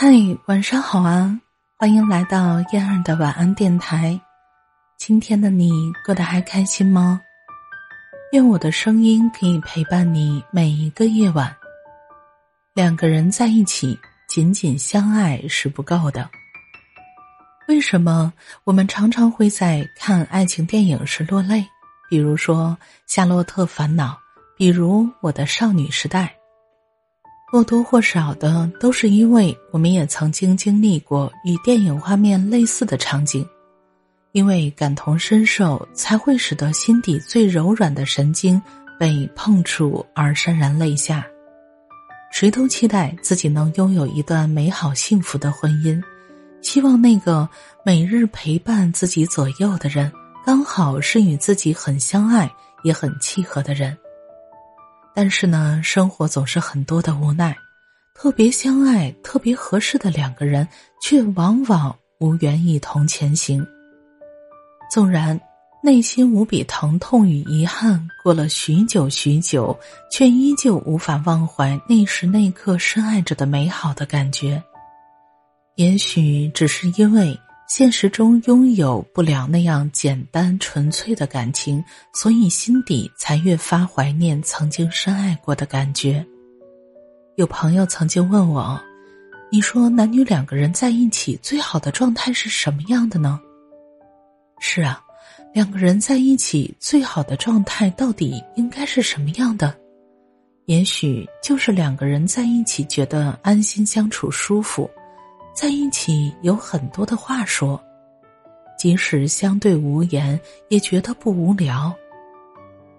嗨，晚上好啊！欢迎来到燕儿的晚安电台。今天的你过得还开心吗？愿我的声音可以陪伴你每一个夜晚。两个人在一起，仅仅相爱是不够的。为什么我们常常会在看爱情电影时落泪？比如说《夏洛特烦恼》，比如《我的少女时代》。或多或少的，都是因为我们也曾经经历过与电影画面类似的场景，因为感同身受，才会使得心底最柔软的神经被碰触而潸然泪下。谁都期待自己能拥有一段美好幸福的婚姻，希望那个每日陪伴自己左右的人，刚好是与自己很相爱也很契合的人。但是呢，生活总是很多的无奈，特别相爱、特别合适的两个人，却往往无缘一同前行。纵然内心无比疼痛与遗憾，过了许久许久，却依旧无法忘怀那时那刻深爱着的美好的感觉。也许只是因为。现实中拥有不了那样简单纯粹的感情，所以心底才越发怀念曾经深爱过的感觉。有朋友曾经问我：“你说男女两个人在一起最好的状态是什么样的呢？”是啊，两个人在一起最好的状态到底应该是什么样的？也许就是两个人在一起觉得安心相处舒服。在一起有很多的话说，即使相对无言，也觉得不无聊。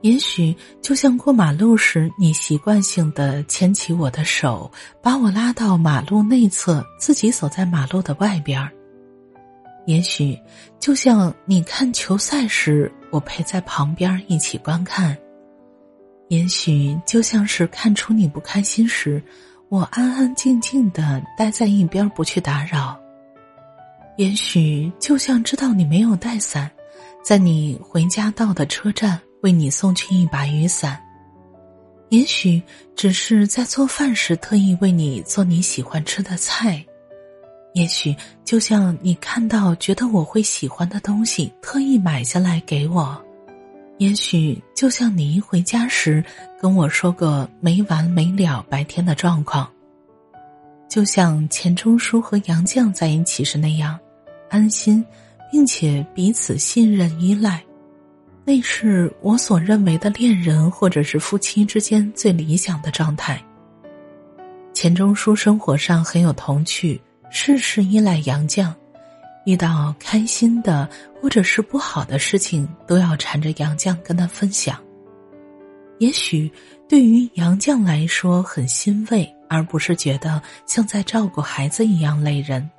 也许就像过马路时，你习惯性的牵起我的手，把我拉到马路内侧，自己走在马路的外边儿。也许就像你看球赛时，我陪在旁边一起观看。也许就像是看出你不开心时。我安安静静的待在一边，不去打扰。也许就像知道你没有带伞，在你回家到的车站为你送去一把雨伞。也许只是在做饭时特意为你做你喜欢吃的菜。也许就像你看到觉得我会喜欢的东西，特意买下来给我。也许就像你一回家时跟我说个没完没了白天的状况，就像钱钟书和杨绛在一起时那样，安心，并且彼此信任依赖，那是我所认为的恋人或者是夫妻之间最理想的状态。钱钟书生活上很有童趣，事事依赖杨绛。遇到开心的或者是不好的事情，都要缠着杨绛跟他分享。也许对于杨绛来说很欣慰，而不是觉得像在照顾孩子一样累人。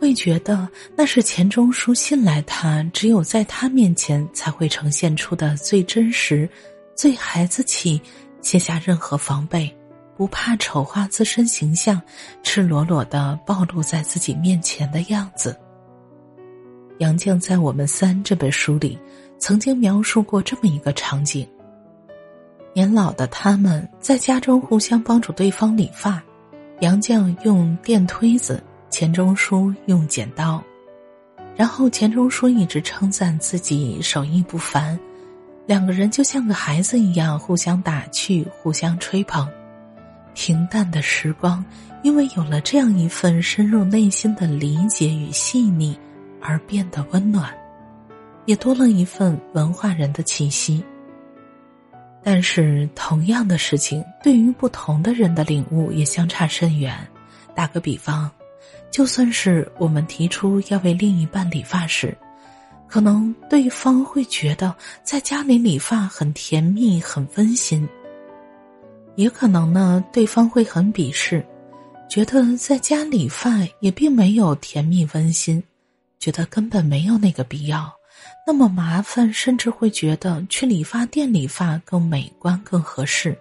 会觉得那是钱钟书信赖他，只有在他面前才会呈现出的最真实、最孩子气，卸下任何防备。不怕丑化自身形象，赤裸裸的暴露在自己面前的样子。杨绛在《我们三》这本书里，曾经描述过这么一个场景：年老的他们在家中互相帮助对方理发，杨绛用电推子，钱钟书用剪刀，然后钱钟书一直称赞自己手艺不凡，两个人就像个孩子一样互相打趣，互相吹捧。平淡的时光，因为有了这样一份深入内心的理解与细腻，而变得温暖，也多了一份文化人的气息。但是，同样的事情，对于不同的人的领悟也相差甚远。打个比方，就算是我们提出要为另一半理发时，可能对方会觉得在家里理发很甜蜜、很温馨。也可能呢，对方会很鄙视，觉得在家理发也并没有甜蜜温馨，觉得根本没有那个必要，那么麻烦，甚至会觉得去理发店理发更美观、更合适。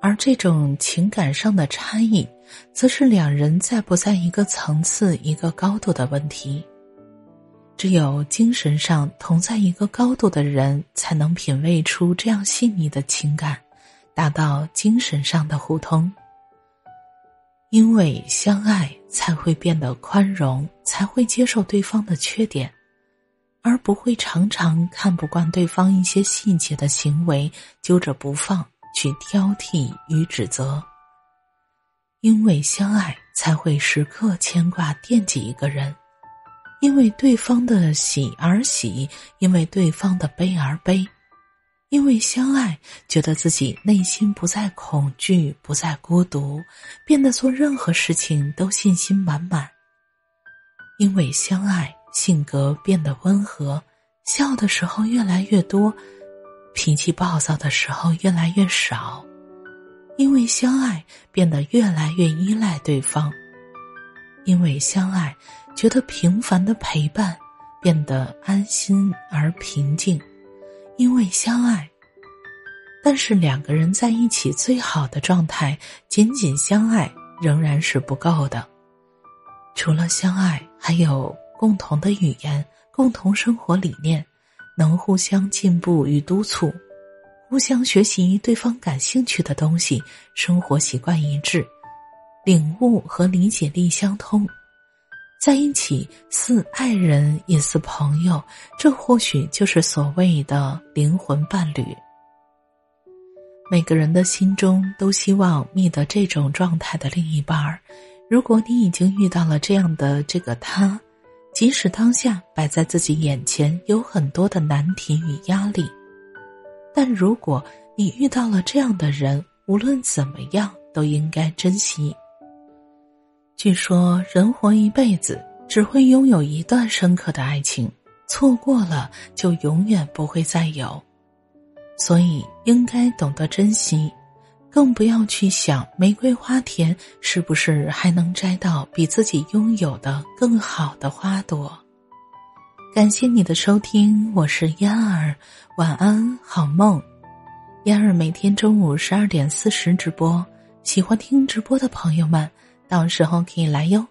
而这种情感上的差异，则是两人在不在一个层次、一个高度的问题。只有精神上同在一个高度的人，才能品味出这样细腻的情感。达到精神上的互通。因为相爱才会变得宽容，才会接受对方的缺点，而不会常常看不惯对方一些细节的行为，揪着不放，去挑剔与指责。因为相爱才会时刻牵挂惦记一个人，因为对方的喜而喜，因为对方的悲而悲。因为相爱，觉得自己内心不再恐惧，不再孤独，变得做任何事情都信心满满。因为相爱，性格变得温和，笑的时候越来越多，脾气暴躁的时候越来越少。因为相爱，变得越来越依赖对方。因为相爱，觉得平凡的陪伴变得安心而平静。因为相爱，但是两个人在一起最好的状态，仅仅相爱仍然是不够的。除了相爱，还有共同的语言、共同生活理念，能互相进步与督促，互相学习对方感兴趣的东西，生活习惯一致，领悟和理解力相通。在一起似爱人也似朋友，这或许就是所谓的灵魂伴侣。每个人的心中都希望觅得这种状态的另一半儿。如果你已经遇到了这样的这个他，即使当下摆在自己眼前有很多的难题与压力，但如果你遇到了这样的人，无论怎么样都应该珍惜。据说人活一辈子只会拥有一段深刻的爱情，错过了就永远不会再有，所以应该懂得珍惜，更不要去想玫瑰花田是不是还能摘到比自己拥有的更好的花朵。感谢你的收听，我是嫣儿，晚安，好梦。嫣儿每天中午十二点四十直播，喜欢听直播的朋友们。到时候可以来哟。